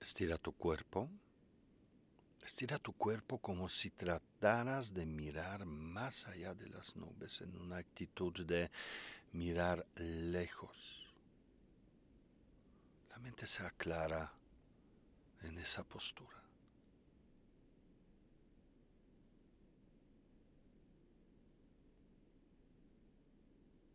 Estira tu cuerpo. Estira tu cuerpo como si trataras de mirar más allá de las nubes en una actitud de mirar lejos. La mente se aclara en esa postura.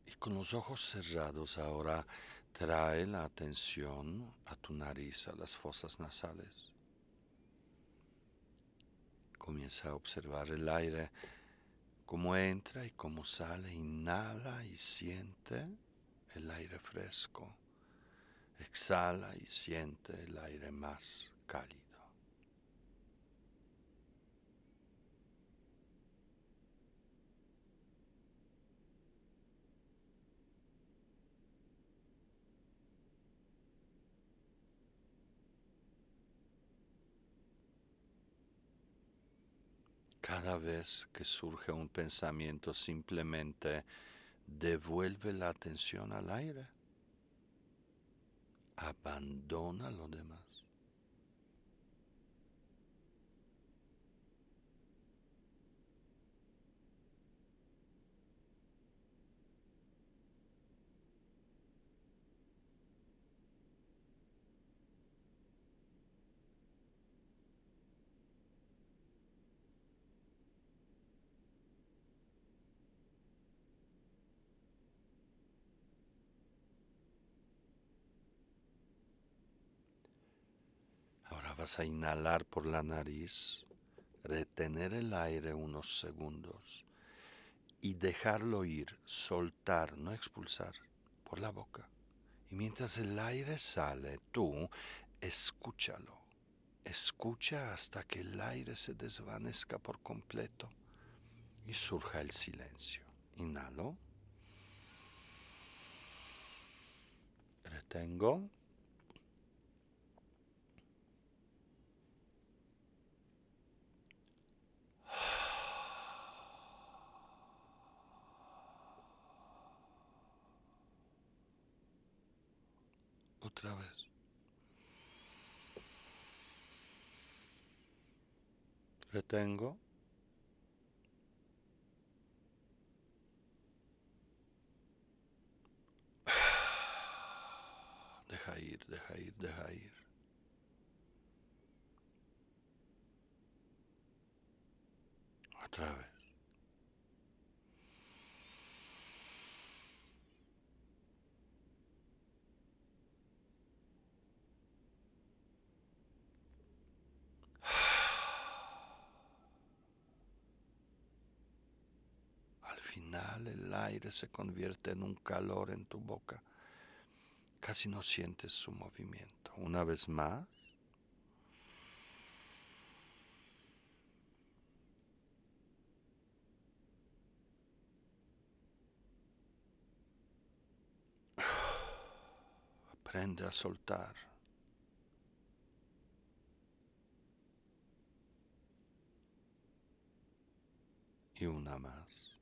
Y con los ojos cerrados ahora trae la atención a tu nariz, a las fosas nasales. Comienza a observar el aire, cómo entra y cómo sale, inhala y siente el aire fresco, exhala y siente el aire más cálido. Cada vez que surge un pensamiento simplemente devuelve la atención al aire. Abandona lo demás. Ahora vas a inhalar por la nariz, retener el aire unos segundos y dejarlo ir, soltar, no expulsar, por la boca. Y mientras el aire sale, tú escúchalo. Escucha hasta que el aire se desvanezca por completo y surja el silencio. Inhalo. Retengo. Otra vez. Retengo. Deja ir, deja ir, deja ir. Otra vez. Al el aire se convierte en un calor en tu boca. Casi no sientes su movimiento. Una vez más. Aprende a soltar. Y una más.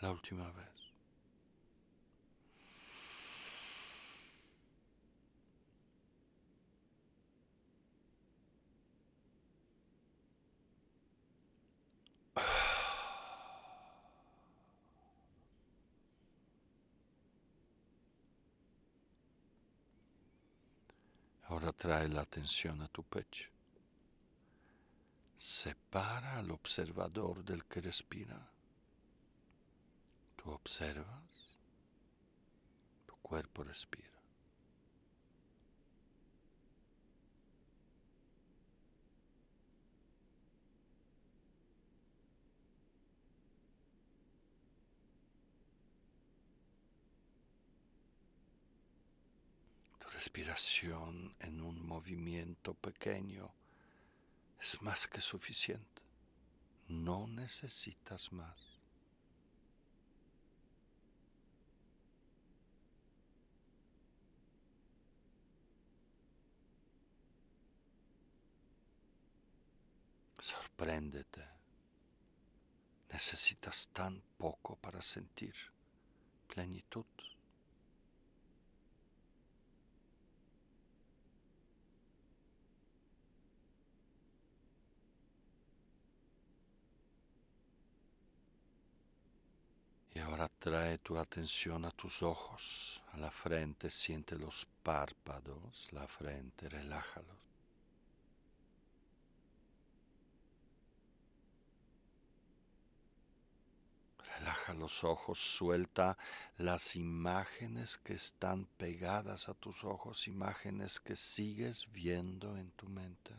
La última vez. Ahora trae la atención a tu pecho. Separa al observador del que respira. Observas, tu cuerpo respira. respiración en un movimiento pequeño es más que suficiente. No necesitas más. Sorpréndete. Necesitas tan poco para sentir plenitud. Y ahora trae tu atención a tus ojos, a la frente, siente los párpados, la frente, relájalos. Relaja los ojos, suelta las imágenes que están pegadas a tus ojos, imágenes que sigues viendo en tu mente.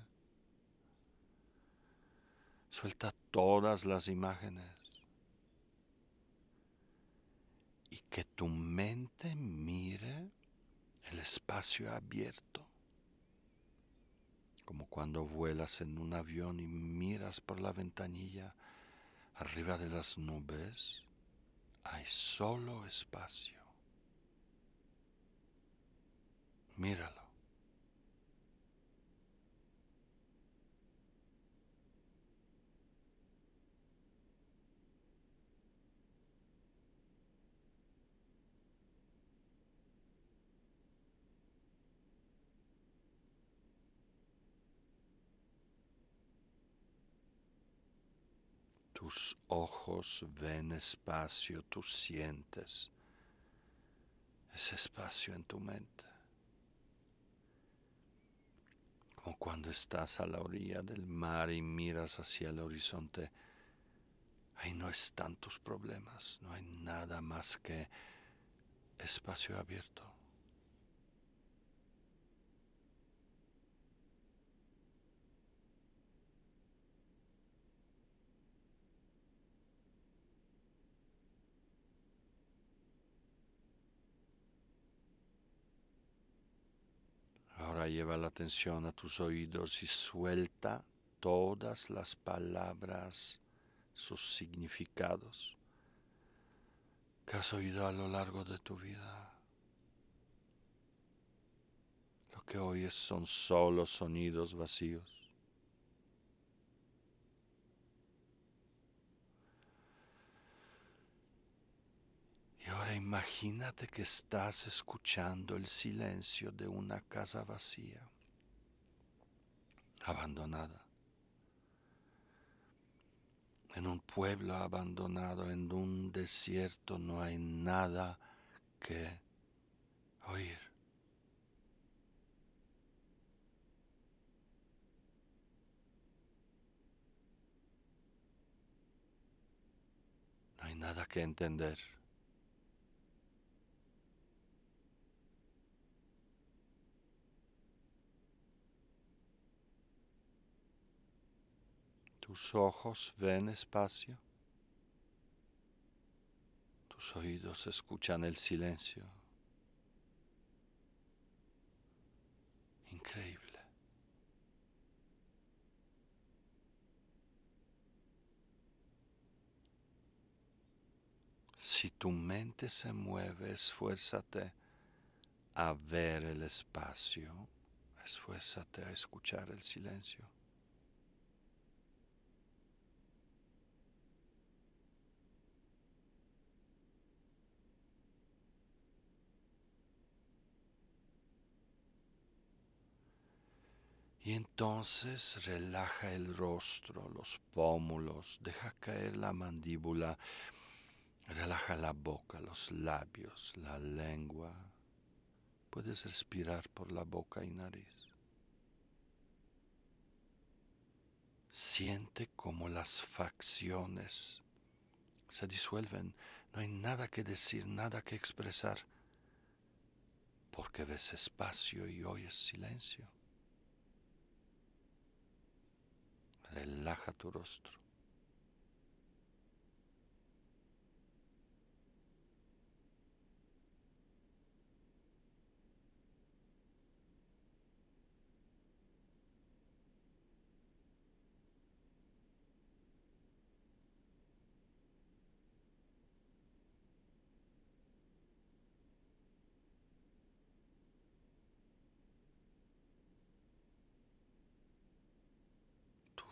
Suelta todas las imágenes. que tu mente mire el espacio abierto, como cuando vuelas en un avión y miras por la ventanilla arriba de las nubes, hay solo espacio. Míralo. Tus ojos ven espacio, tú sientes ese espacio en tu mente. Como cuando estás a la orilla del mar y miras hacia el horizonte, ahí no están tus problemas, no hay nada más que espacio abierto. Lleva la atención a tus oídos y suelta todas las palabras, sus significados que has oído a lo largo de tu vida. Lo que oyes son solo sonidos vacíos. Y ahora imagínate que estás escuchando el silencio de una casa vacía, abandonada. En un pueblo abandonado, en un desierto, no hay nada que oír. No hay nada que entender. Tus ojos ven espacio. Tus oídos escuchan el silencio. Increíble. Si tu mente se mueve, esfuérzate a ver el espacio, esfuérzate a escuchar el silencio. Y entonces relaja el rostro, los pómulos, deja caer la mandíbula, relaja la boca, los labios, la lengua. Puedes respirar por la boca y nariz. Siente como las facciones se disuelven. No hay nada que decir, nada que expresar, porque ves espacio y oyes silencio. Relaja tu rostro.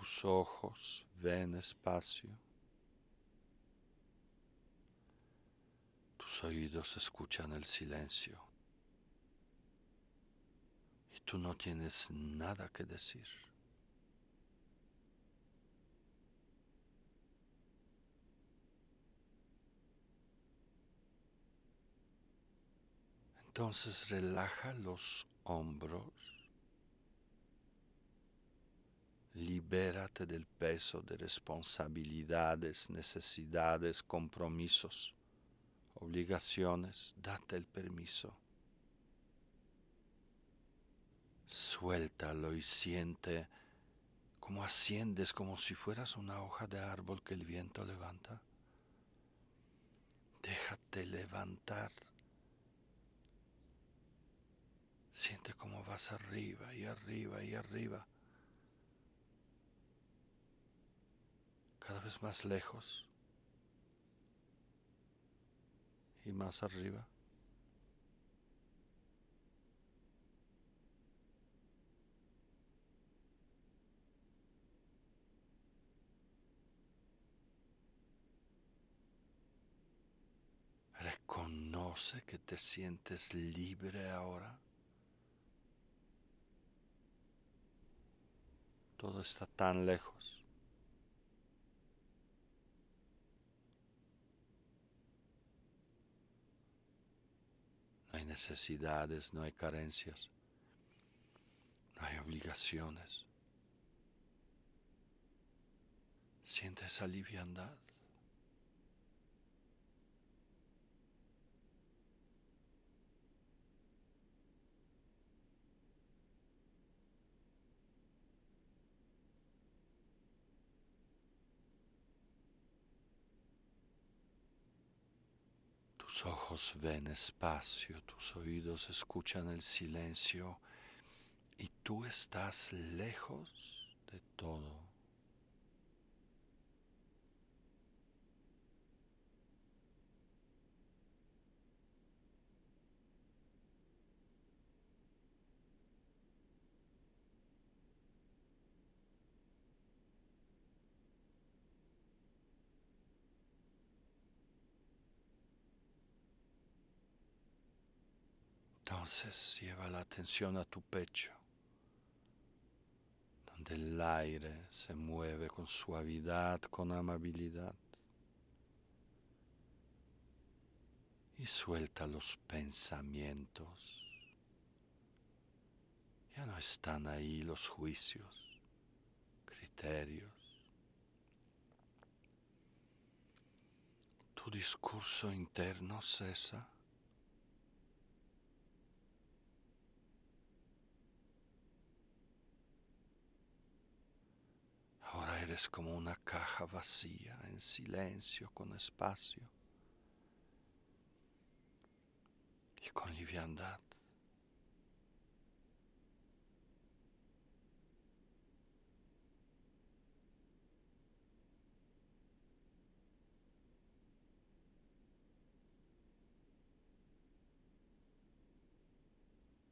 Tus ojos ven espacio. Tus oídos escuchan el silencio. Y tú no tienes nada que decir. Entonces relaja los hombros, libérate del peso de responsabilidades, necesidades, compromisos, obligaciones, date el permiso. Suéltalo y siente como asciendes, como si fueras una hoja de árbol que el viento levanta. Déjate levantar Siente cómo vas arriba y arriba y arriba. Cada vez más lejos y más arriba. Reconoce que te sientes libre ahora. Todo está tan lejos. Hay necesidades, no hay carencias, no hay obligaciones. Sientes aliviandad. Tus ojos ven espacio, tus oídos escuchan el silencio y tú estás lejos de todo. Entonces lleva la atención a tu pecho, donde el aire se mueve con suavidad, con amabilidad. Y suelta los pensamientos. Ya no están ahí los juicios, criterios. Tu discurso interno cesa. Eres como una caja vacía, en silencio, con espacio y con liviandad.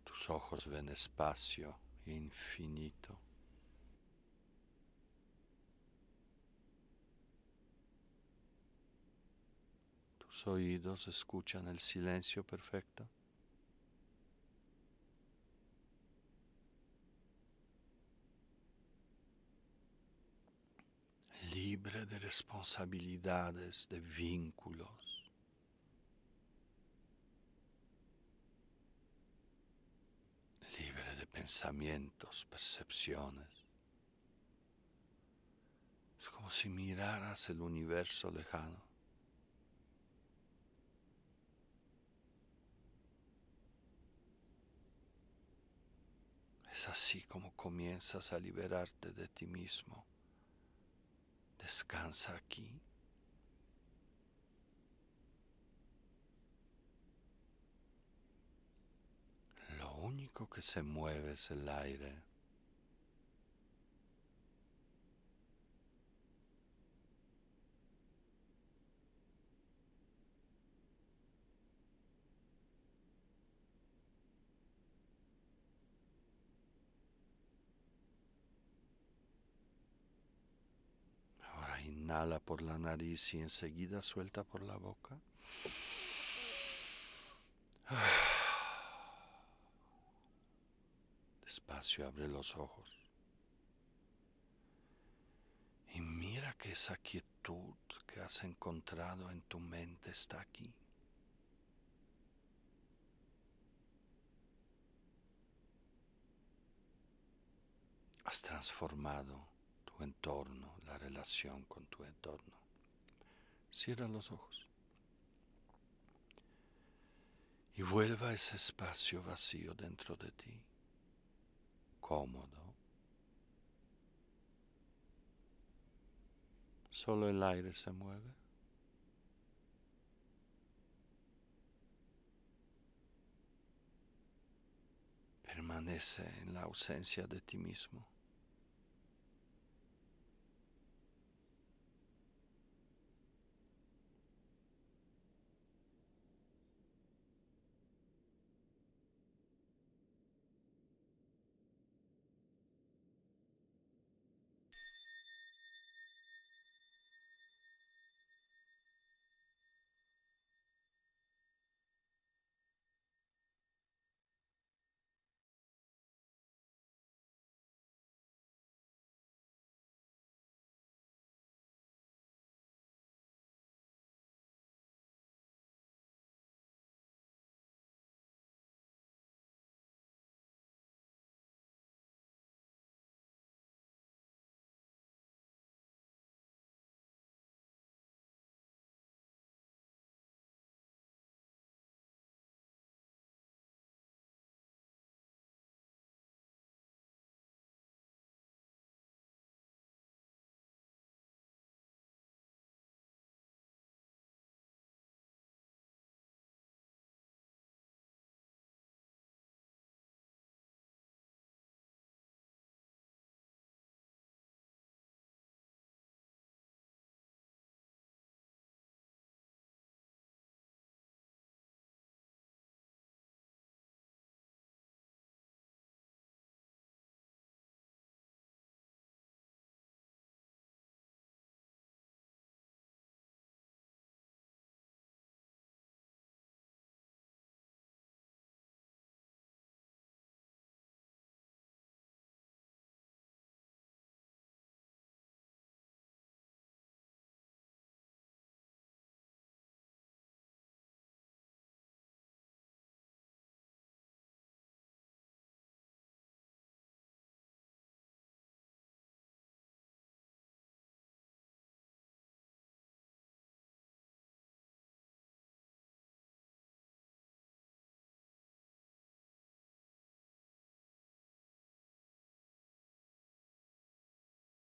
Tus ojos ven espacio infinito. Oídos escuchan el silencio perfecto. Libre de responsabilidades, de vínculos. Libre de pensamientos, percepciones. Es como si miraras el universo lejano. Así como comienzas a liberarte de ti mismo. Descansa aquí. Lo único que se mueve es el aire. Inhala por la nariz y enseguida suelta por la boca. Despacio abre los ojos. Y mira que esa quietud que has encontrado en tu mente está aquí. Has transformado tu entorno, la relación con tu entorno. Cierra los ojos. Y vuelva ese espacio vacío dentro de ti, cómodo. Solo el aire se mueve. Permanece en la ausencia de ti mismo.